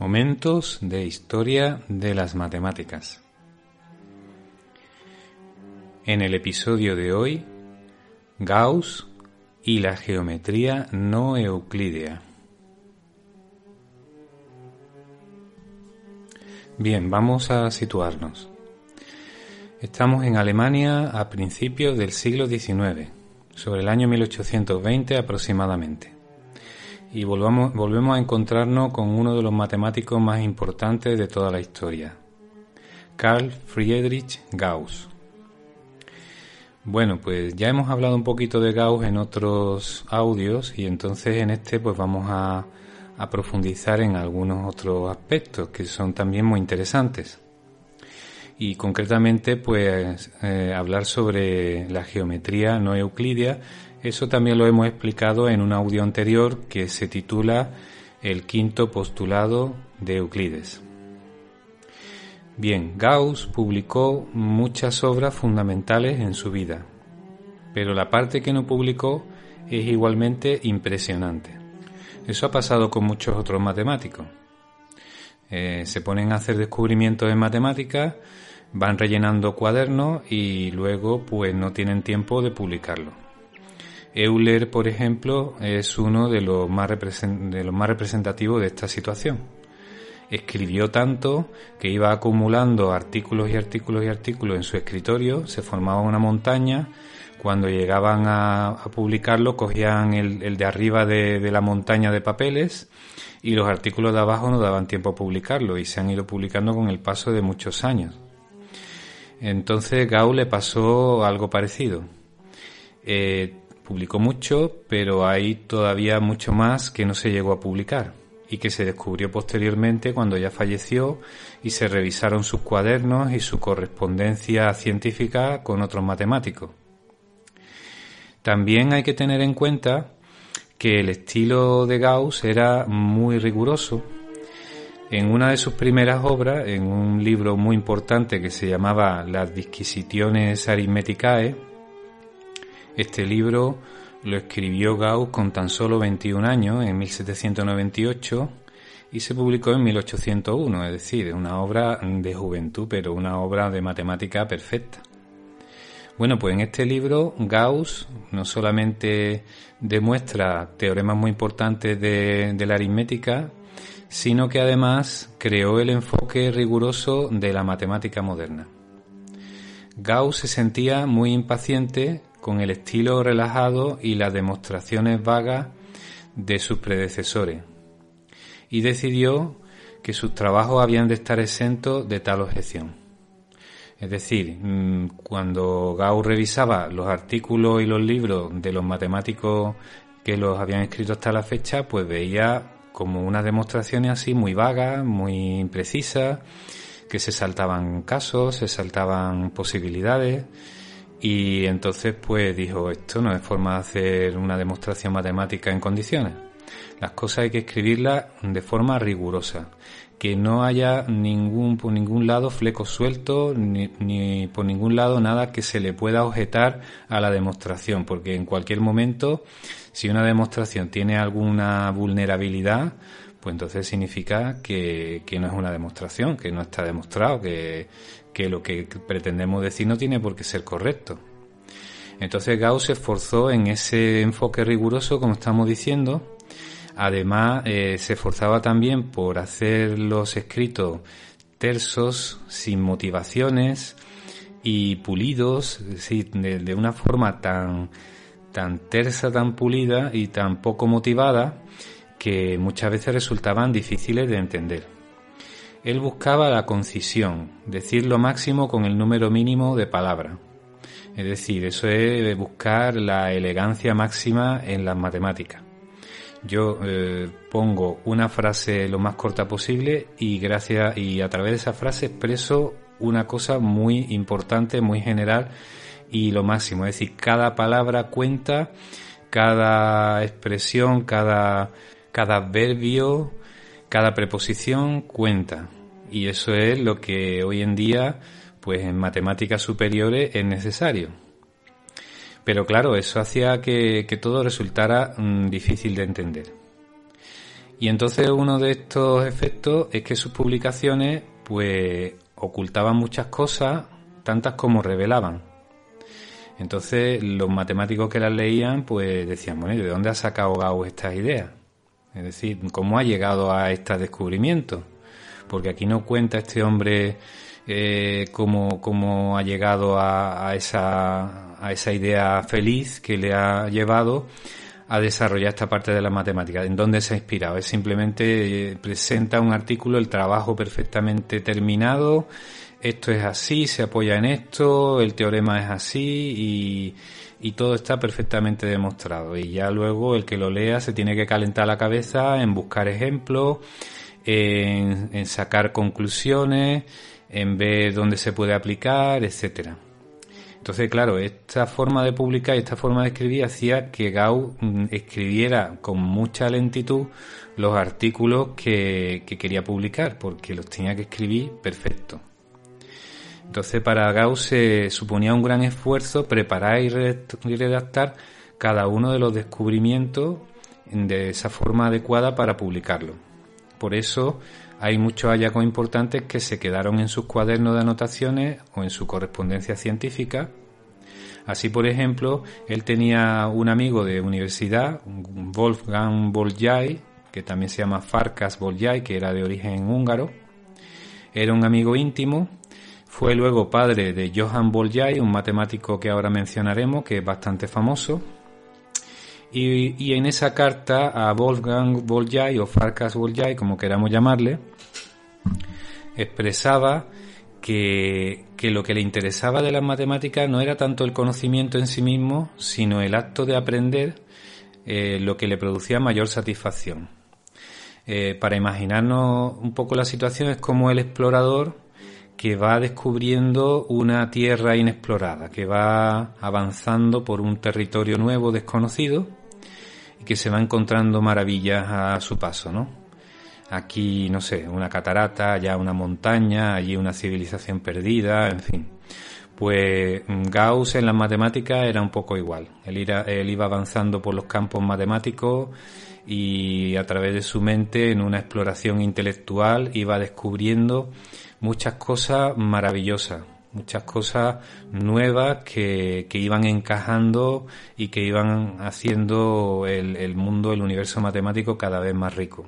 Momentos de historia de las matemáticas. En el episodio de hoy, Gauss y la geometría no euclídea. Bien, vamos a situarnos. Estamos en Alemania a principios del siglo XIX, sobre el año 1820 aproximadamente y volvemos a encontrarnos con uno de los matemáticos más importantes de toda la historia, Carl Friedrich Gauss. Bueno, pues ya hemos hablado un poquito de Gauss en otros audios y entonces en este pues vamos a, a profundizar en algunos otros aspectos que son también muy interesantes. Y concretamente pues eh, hablar sobre la geometría no euclidia eso también lo hemos explicado en un audio anterior que se titula El quinto postulado de Euclides. Bien, Gauss publicó muchas obras fundamentales en su vida, pero la parte que no publicó es igualmente impresionante. Eso ha pasado con muchos otros matemáticos. Eh, se ponen a hacer descubrimientos en matemáticas, van rellenando cuadernos y luego pues no tienen tiempo de publicarlo. Euler, por ejemplo, es uno de los más, representativos de esta situación. Escribió tanto que iba acumulando artículos y artículos y artículos en su escritorio, se formaba una montaña, cuando llegaban a, publicarlo cogían el, de arriba de, la montaña de papeles y los artículos de abajo no daban tiempo a publicarlo y se han ido publicando con el paso de muchos años. Entonces Gauss le pasó algo parecido. Eh, publicó mucho, pero hay todavía mucho más que no se llegó a publicar y que se descubrió posteriormente cuando ya falleció y se revisaron sus cuadernos y su correspondencia científica con otros matemáticos. También hay que tener en cuenta que el estilo de Gauss era muy riguroso. En una de sus primeras obras, en un libro muy importante que se llamaba Las Disquisitiones Arithmeticae, este libro lo escribió Gauss con tan solo 21 años, en 1798, y se publicó en 1801, es decir, una obra de juventud, pero una obra de matemática perfecta. Bueno, pues en este libro Gauss no solamente demuestra teoremas muy importantes de, de la aritmética, sino que además creó el enfoque riguroso de la matemática moderna. Gauss se sentía muy impaciente con el estilo relajado y las demostraciones vagas de sus predecesores, y decidió que sus trabajos habían de estar exentos de tal objeción. Es decir, mm, cuando Gauss revisaba los artículos y los libros de los matemáticos que los habían escrito hasta la fecha, pues veía como unas demostraciones así muy vagas, muy imprecisas, que se saltaban casos, se saltaban posibilidades, y entonces pues dijo, esto no es forma de hacer una demostración matemática en condiciones. Las cosas hay que escribirlas de forma rigurosa, que no haya ningún por ningún lado flecos sueltos ni, ni por ningún lado nada que se le pueda objetar a la demostración, porque en cualquier momento si una demostración tiene alguna vulnerabilidad, pues entonces significa que, que no es una demostración, que no está demostrado, que, que lo que pretendemos decir no tiene por qué ser correcto. Entonces Gauss se esforzó en ese enfoque riguroso, como estamos diciendo. Además, eh, se esforzaba también por hacer los escritos tersos, sin motivaciones y pulidos, de, una forma tan, tan tersa, tan pulida y tan poco motivada que muchas veces resultaban difíciles de entender. Él buscaba la concisión, decir lo máximo con el número mínimo de palabras. Es decir, eso es buscar la elegancia máxima en las matemáticas. Yo eh, pongo una frase lo más corta posible y gracias y a través de esa frase expreso una cosa muy importante, muy general y lo máximo. Es decir, cada palabra cuenta, cada expresión, cada, cada adverbio, cada preposición cuenta y eso es lo que hoy en día, pues en matemáticas superiores es necesario. Pero claro, eso hacía que, todo resultara mm, difícil de entender. Y entonces uno de estos efectos es que sus publicaciones pues ocultaban muchas cosas, tantas como revelaban. Entonces los matemáticos que las leían pues decían, bueno, ¿de dónde ha sacado Gauss estas ideas? Es decir, ¿cómo ha llegado a este descubrimiento? Porque aquí no cuenta este hombre eh, cómo, ha llegado a, esa, a esa idea feliz que le ha llevado a desarrollar esta parte de la matemática. ¿En dónde se ha inspirado? Es simplemente eh, presenta un artículo, el trabajo perfectamente terminado, esto es así, se apoya en esto, el teorema es así y, y todo está perfectamente demostrado. Y ya luego el que lo lea se tiene que calentar la cabeza en buscar ejemplos, en, sacar conclusiones, en ver dónde se puede aplicar, etcétera. Entonces, claro, esta forma de publicar y esta forma de escribir hacía que Gauss mm, escribiera con mucha lentitud los artículos que, quería publicar, porque los tenía que escribir perfecto. Entonces, para Gauss se suponía un gran esfuerzo preparar y redactar cada uno de los descubrimientos de esa forma adecuada para publicarlo. Por eso hay muchos hallazgos importantes que se quedaron en sus cuadernos de anotaciones o en su correspondencia científica. Así, por ejemplo, él tenía un amigo de universidad, Wolfgang Bolyai, que también se llama Farkas Bolyai, que era de origen húngaro. Era un amigo íntimo. Fue luego padre de Johann Bolyai, un matemático que ahora mencionaremos, que es bastante famoso. Y, en esa carta a Wolfgang Bolyai o Farkas Bolyai, como queramos llamarle, expresaba que, lo que le interesaba de las matemáticas no era tanto el conocimiento en sí mismo, sino el acto de aprender eh, lo que le producía mayor satisfacción. Eh, para imaginarnos un poco la situación es como el explorador que va descubriendo una tierra inexplorada, que va avanzando por un territorio nuevo, desconocido, y que se va encontrando maravillas a su paso, ¿no? Aquí, no sé, una catarata, allá una montaña, allí una civilización perdida, en fin. Pues mm, Gauss en las matemáticas era un poco igual. Él, él iba avanzando por los campos matemáticos y a través de su mente, en una exploración intelectual, iba descubriendo muchas cosas maravillosas, muchas cosas nuevas que, que iban encajando y que iban haciendo el, el mundo, el universo matemático cada vez más rico.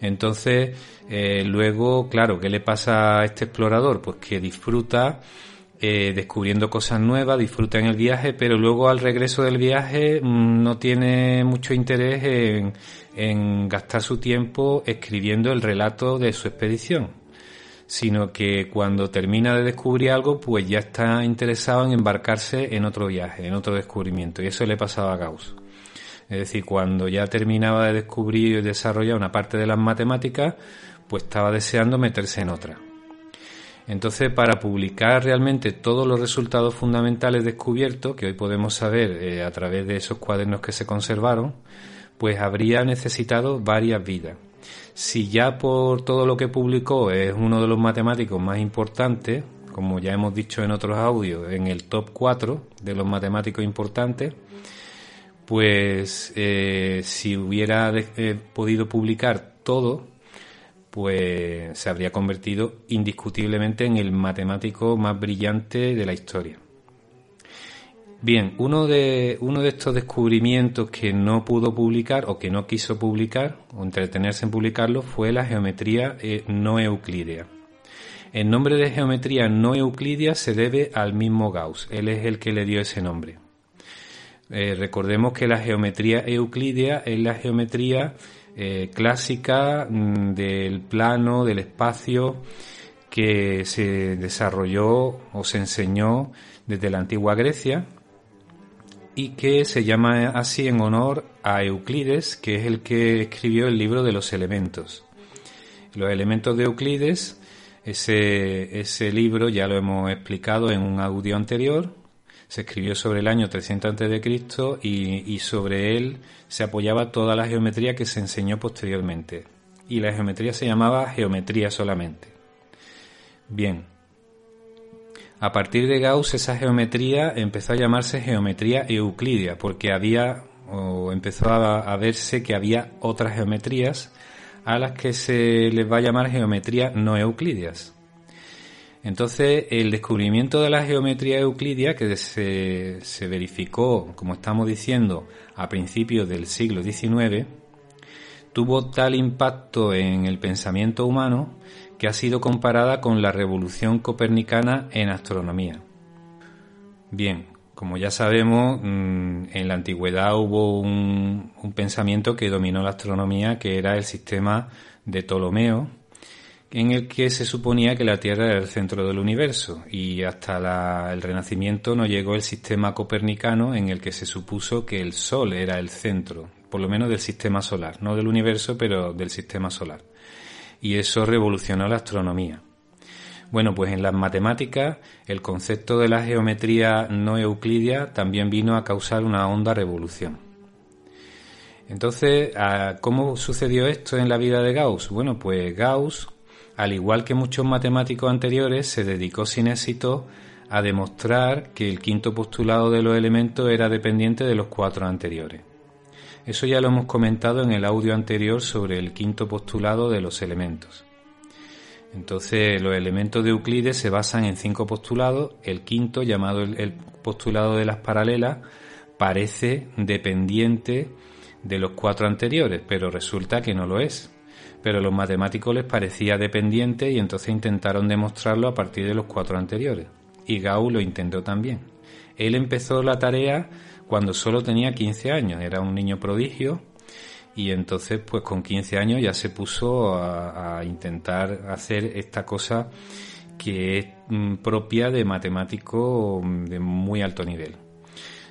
Entonces, eh, luego, claro, ¿qué le pasa a este explorador? Pues que disfruta eh, descubriendo cosas nuevas, disfruta en el viaje, pero luego al regreso del viaje mm, no tiene mucho interés en, en gastar su tiempo escribiendo el relato de su expedición, sino que cuando termina de descubrir algo, pues ya está interesado en embarcarse en otro viaje, en otro descubrimiento, y eso le pasaba a Gauss. Es decir, cuando ya terminaba de descubrir y desarrollar una parte de las matemáticas, pues estaba deseando meterse en otra. Entonces, para publicar realmente todos los resultados fundamentales descubiertos, que hoy podemos saber eh, a través de esos cuadernos que se conservaron, pues habría necesitado varias vidas. Si ya por todo lo que publicó es uno de los matemáticos más importantes, como ya hemos dicho en otros audios, en el top 4 de los matemáticos importantes, pues eh, si hubiera eh, podido publicar todo, pues se habría convertido indiscutiblemente en el matemático más brillante de la historia. Bien, uno de, uno de estos descubrimientos que no pudo publicar o que no quiso publicar o entretenerse en publicarlo fue la geometría eh, no euclídea. El nombre de geometría no euclídea se debe al mismo Gauss, él es el que le dio ese nombre. Eh, recordemos que la geometría euclídea es la geometría eh, clásica mm, del plano, del espacio, que se desarrolló o se enseñó desde la antigua Grecia y que se llama así en honor a Euclides, que es el que escribió el libro de los elementos. Los elementos de Euclides, ese, ese libro ya lo hemos explicado en un audio anterior, se escribió sobre el año 300 a.C. Y, y sobre él se apoyaba toda la geometría que se enseñó posteriormente. Y la geometría se llamaba geometría solamente. Bien. A partir de Gauss esa geometría empezó a llamarse geometría euclidia porque había o empezó a, verse que había otras geometrías a las que se les va a llamar geometría no euclidias. Entonces, el descubrimiento de la geometría euclidia, que se, se verificó, como estamos diciendo, a principios del siglo XIX, tuvo tal impacto en el pensamiento humano que ha sido comparada con la revolución copernicana en astronomía. Bien, como ya sabemos, mm, en la antigüedad hubo un, pensamiento que dominó la astronomía, que era el sistema de Ptolomeo, en el que se suponía que la Tierra era el centro del universo, y hasta el Renacimiento no llegó el sistema copernicano en el que se supuso que el Sol era el centro, por lo menos del sistema solar, no del universo, pero del sistema solar. Y eso revolucionó la astronomía. Bueno, pues en las matemáticas el concepto de la geometría no euclidia también vino a causar una honda revolución. Entonces, ¿cómo sucedió esto en la vida de Gauss? Bueno, pues Gauss, al igual que muchos matemáticos anteriores, se dedicó sin éxito a demostrar que el quinto postulado de los elementos era dependiente de los cuatro anteriores. Eso ya lo hemos comentado en el audio anterior sobre el quinto postulado de los elementos. Entonces, los elementos de Euclides se basan en cinco postulados. El quinto, llamado el, postulado de las paralelas, parece dependiente de los cuatro anteriores, pero resulta que no lo es. Pero a los matemáticos les parecía dependiente y entonces intentaron demostrarlo a partir de los cuatro anteriores. Y Gauss lo intentó también. Él empezó la tarea cuando solo tenía 15 años, era un niño prodigio y entonces pues con 15 años ya se puso a, intentar hacer esta cosa que es mm, propia de matemático mm, de muy alto nivel.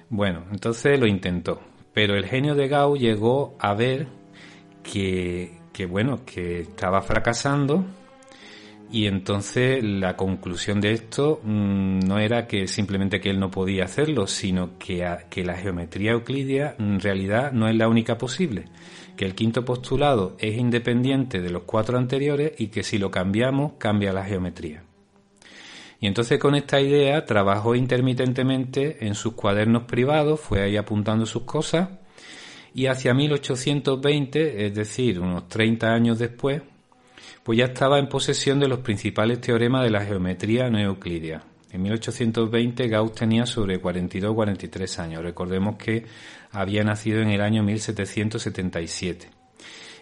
Bueno, entonces lo intentó, pero el genio de Gauss llegó a ver que bueno, que estaba fracasando y entonces la conclusión de esto mm, no era que simplemente que él no podía hacerlo, sino que, que la geometría euclidia en realidad no es la única posible, que el quinto postulado es independiente de los cuatro anteriores y que si lo cambiamos cambia la geometría. Y entonces con esta idea trabajó intermitentemente en sus cuadernos privados, fue ahí apuntando sus cosas y hacia 1820, es decir, unos 30 años después, pues ya estaba en posesión de los principales teoremas de la geometría no euclidia. En 1820 Gauss tenía sobre 42 o 43 años. Recordemos que había nacido en el año 1777.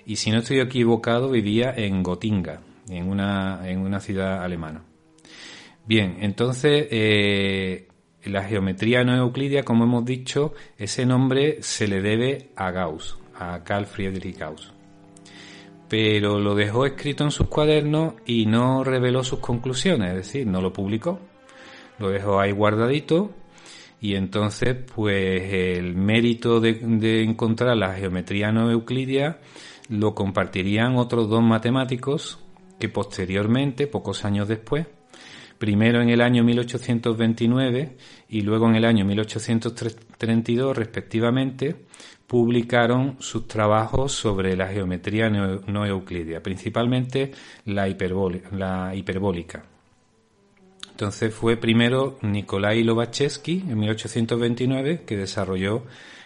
Y si no estoy equivocado, vivía en Gotinga, en una, en una ciudad alemana. Bien, entonces eh, la geometría no euclidia, como hemos dicho, ese nombre se le debe a Gauss, a Carl Friedrich Gauss pero lo dejó escrito en sus cuadernos y no reveló sus conclusiones, es decir, no lo publicó. Lo dejó ahí guardadito y entonces pues el mérito de, encontrar la geometría no euclidia lo compartirían otros dos matemáticos que posteriormente, pocos años después, primero en el año 1829 y luego en el año 1832 respectivamente, publicaron sus trabajos sobre la geometría no, euclidia, principalmente la, la hiperbólica. Entonces fue primero Nikolai Lobachevsky en 1829 que desarrolló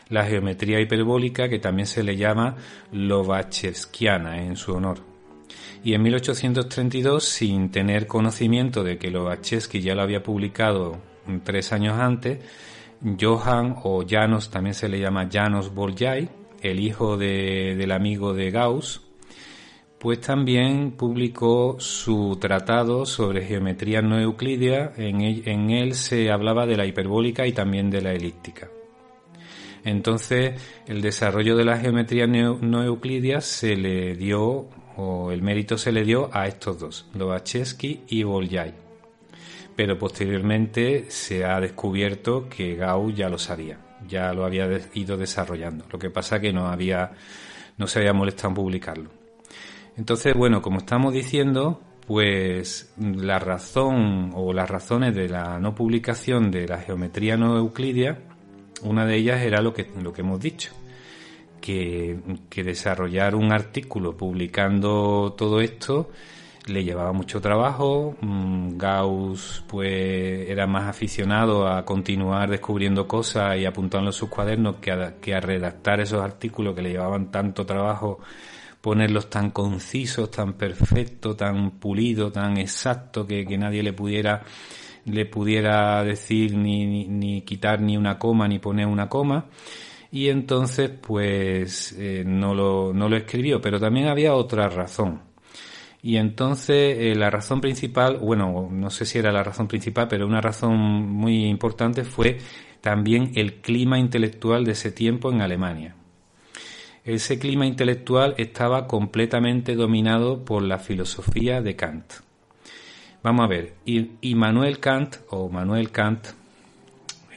la geometría hiperbólica que también se le llama Lobachevskiana en su honor. Y en 1832, sin tener conocimiento de que Lobachevsky ya lo había publicado tres años antes, Johann o Janos, también se le llama Janos Bolyai, el hijo del amigo de Gauss, pues también publicó su tratado sobre geometría no euclidia. En él, se hablaba de la hiperbólica y también de la elíptica. Entonces, el desarrollo de la geometría no, euclidia se le dio, o el mérito se le dio a estos dos, Lobachevsky y Bolyai pero posteriormente se ha descubierto que Gauss ya lo sabía, ya lo había ido desarrollando. Lo que pasa que no había, no se había molestado en publicarlo. Entonces, bueno, como estamos diciendo, pues la razón o las razones de la no publicación de la geometría no euclidia, una de ellas era lo que, lo que hemos dicho, que, que desarrollar un artículo publicando todo esto le llevaba mucho trabajo. Mm, Gauss pues era más aficionado a continuar descubriendo cosas y apuntando en sus cuadernos que a, que a redactar esos artículos que le llevaban tanto trabajo ponerlos tan concisos, tan perfectos, tan pulidos, tan exactos que, nadie le pudiera le pudiera decir ni, ni, quitar ni una coma ni poner una coma. Y entonces pues eh, no, lo, no lo escribió. Pero también había otra razón y entonces eh, la razón principal, bueno, no sé si era la razón principal, pero una razón muy importante fue también el clima intelectual de ese tiempo en Alemania. Ese clima intelectual estaba completamente dominado por la filosofía de Kant. Vamos a ver, y, Manuel Kant, o Manuel Kant,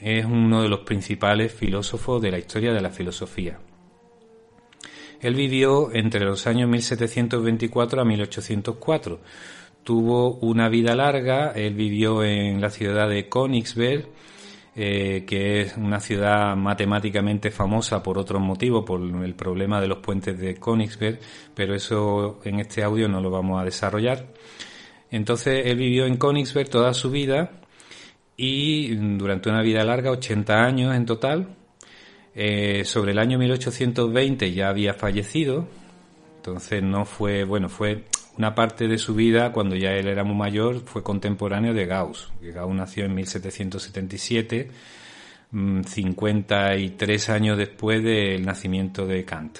es uno de los principales filósofos de la historia de la filosofía. Él vivió entre los años 1724 a 1804. Tuvo una vida larga, él vivió en la ciudad de Königsberg, eh, que es una ciudad matemáticamente famosa por otros motivos, por el problema de los puentes de Königsberg, pero eso en este audio no lo vamos a desarrollar. Entonces él vivió en Königsberg toda su vida y durante una vida larga, 80 años en total, eh, sobre el año 1820 ya había fallecido, entonces no fue, bueno, fue una parte de su vida cuando ya él era muy mayor, fue contemporáneo de Gauss. Gauss nació en 1777, 53 mm, años después del nacimiento de Kant.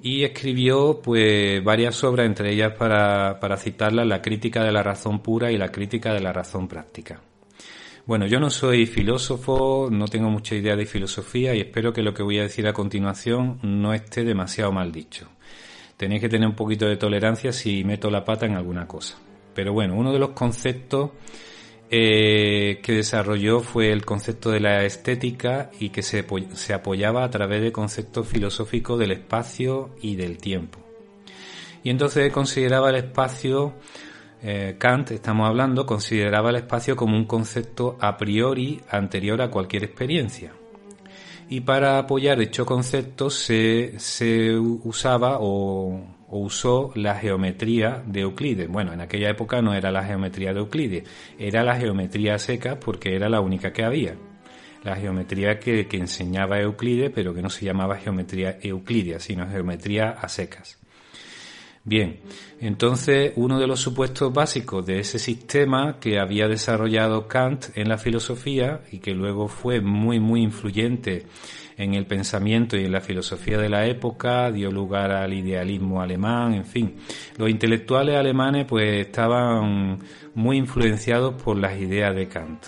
Y escribió pues varias obras, entre ellas para, para citarlas, La crítica de la razón pura y La crítica de la razón práctica. Bueno, yo no soy filósofo, no tengo mucha idea de filosofía y espero que lo que voy a decir a continuación no esté demasiado mal dicho. Tenéis que tener un poquito de tolerancia si meto la pata en alguna cosa. Pero bueno, uno de los conceptos eh, que desarrolló fue el concepto de la estética y que se, se apoyaba a través de conceptos filosóficos del espacio y del tiempo. Y entonces consideraba el espacio eh, Kant, estamos hablando, consideraba el espacio como un concepto a priori anterior a cualquier experiencia. Y para apoyar dicho concepto se, usaba o, usó la geometría de Euclides. Bueno, en aquella época no era la geometría de Euclides, era la geometría seca porque era la única que había. La geometría que, que enseñaba Euclides, pero que no se llamaba geometría euclidia, sino geometría a secas. Bien, entonces uno de los supuestos básicos de ese sistema que había desarrollado Kant en la filosofía y que luego fue muy muy influyente en el pensamiento y en la filosofía de la época, dio lugar al idealismo alemán, en fin, los intelectuales alemanes pues estaban muy influenciados por las ideas de Kant.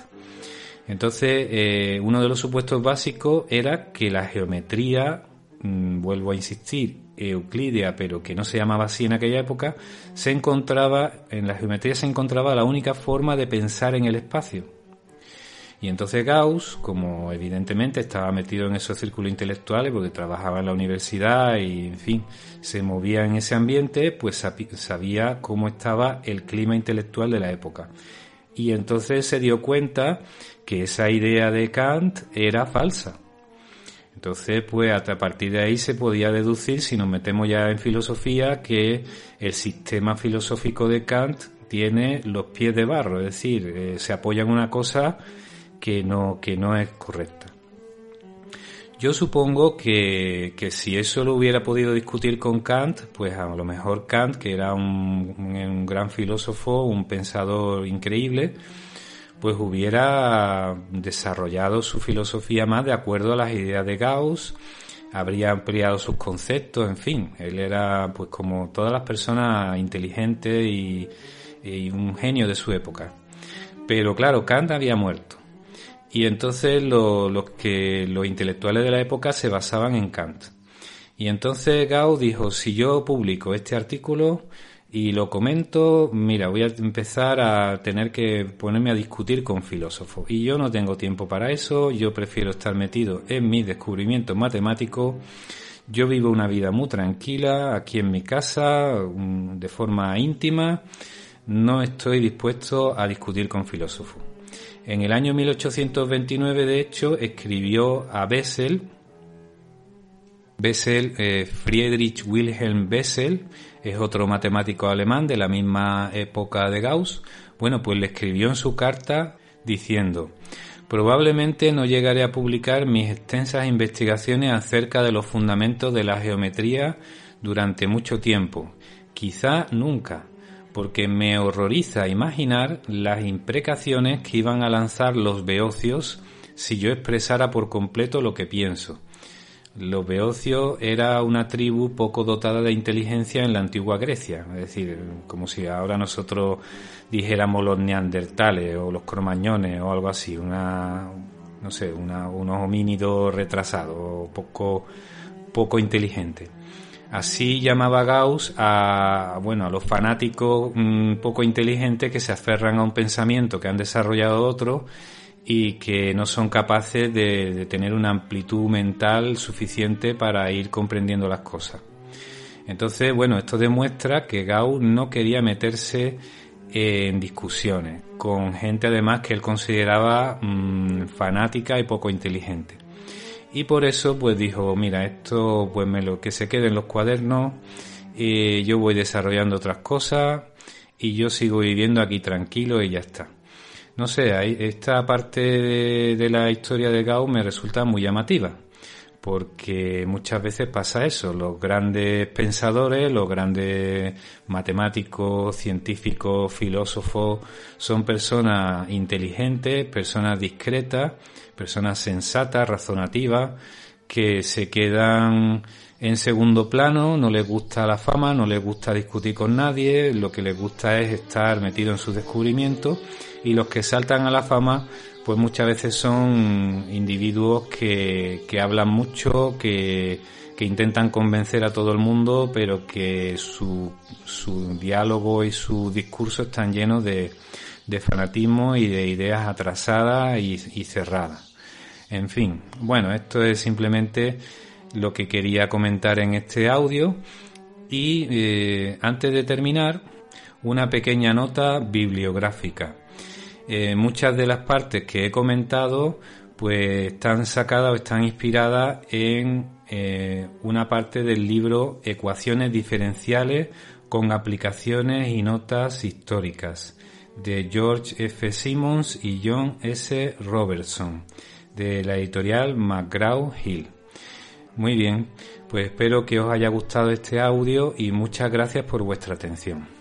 Entonces, eh, uno de los supuestos básicos era que la geometría, mm, vuelvo a insistir, euclidea, pero que no se llamaba así en aquella época, se encontraba, en la geometría se encontraba la única forma de pensar en el espacio. Y entonces Gauss, como evidentemente estaba metido en esos círculos intelectuales, porque trabajaba en la universidad y, en fin, se movía en ese ambiente, pues sabía cómo estaba el clima intelectual de la época. Y entonces se dio cuenta que esa idea de Kant era falsa entonces, pues a partir de ahí se podía deducir, si nos metemos ya en filosofía, que el sistema filosófico de Kant tiene los pies de barro, es decir, eh, se apoya en una cosa que no, que no es correcta. Yo supongo que, que, si eso lo hubiera podido discutir con Kant, pues a lo mejor Kant, que era un, un gran filósofo, un pensador increíble, pues hubiera desarrollado su filosofía más de acuerdo a las ideas de Gauss, habría ampliado sus conceptos, en fin, él era pues como todas las personas inteligentes y, un genio de su época. Pero claro, Kant había muerto. Y entonces los que los intelectuales de la época se basaban en Kant. Y entonces Gauss dijo, si yo publico este artículo, y lo comento, mira, voy a empezar a tener que ponerme a discutir con filósofos. Y yo no tengo tiempo para eso, yo prefiero estar metido en mis descubrimientos matemáticos. Yo vivo una vida muy tranquila aquí en mi casa, de forma íntima. No estoy dispuesto a discutir con filósofos. En el año 1829, de hecho, escribió a Bessel, Bessel, eh, Friedrich Wilhelm Bessel, es otro matemático alemán de la misma época de Gauss. Bueno, pues le escribió en su carta diciendo, probablemente no llegaré a publicar mis extensas investigaciones acerca de los fundamentos de la geometría durante mucho tiempo, quizá nunca, porque me horroriza imaginar las imprecaciones que iban a lanzar los beocios si yo expresara por completo lo que pienso. Los beocios era una tribu poco dotada de inteligencia en la antigua Grecia, es decir, como si ahora nosotros dijéramos los neandertales o los cromañones o algo así, una, no sé, unos homínidos retrasados, poco, poco inteligentes. Así llamaba Gauss a, bueno, a los fanáticos mm, poco inteligentes que se aferran a un pensamiento que han desarrollado otros y que no son capaces de, tener una amplitud mental suficiente para ir comprendiendo las cosas. Entonces, bueno, esto demuestra que Gauss no quería meterse en discusiones con gente además que él consideraba mm, fanática y poco inteligente. Y por eso pues dijo, mira, esto pues me lo que se quede en los cuadernos, yo voy desarrollando otras cosas y yo sigo viviendo aquí tranquilo y ya está. No sé, esta parte de, la historia de Gauss me resulta muy llamativa, porque muchas veces pasa eso, los grandes pensadores, los grandes matemáticos, científicos, filósofos, son personas inteligentes, personas discretas, personas sensatas, razonativas, que se quedan en segundo plano, no les gusta la fama, no les gusta discutir con nadie, lo que les gusta es estar metido en sus descubrimientos y los que saltan a la fama pues muchas veces son individuos que, que hablan mucho, que, que, intentan convencer a todo el mundo, pero que su, su diálogo y su discurso están llenos de, de fanatismo y de ideas atrasadas y, y cerradas. En fin, bueno, esto es simplemente lo que quería comentar en este audio y eh, antes de terminar, una pequeña nota bibliográfica. Eh, muchas de las partes que he comentado pues están sacadas o están inspiradas en eh, una parte del libro Ecuaciones diferenciales con aplicaciones y notas históricas de George F. Simmons y John S. Robertson de la editorial McGraw Hill. Muy bien, pues espero que os haya gustado este audio y muchas gracias por vuestra atención.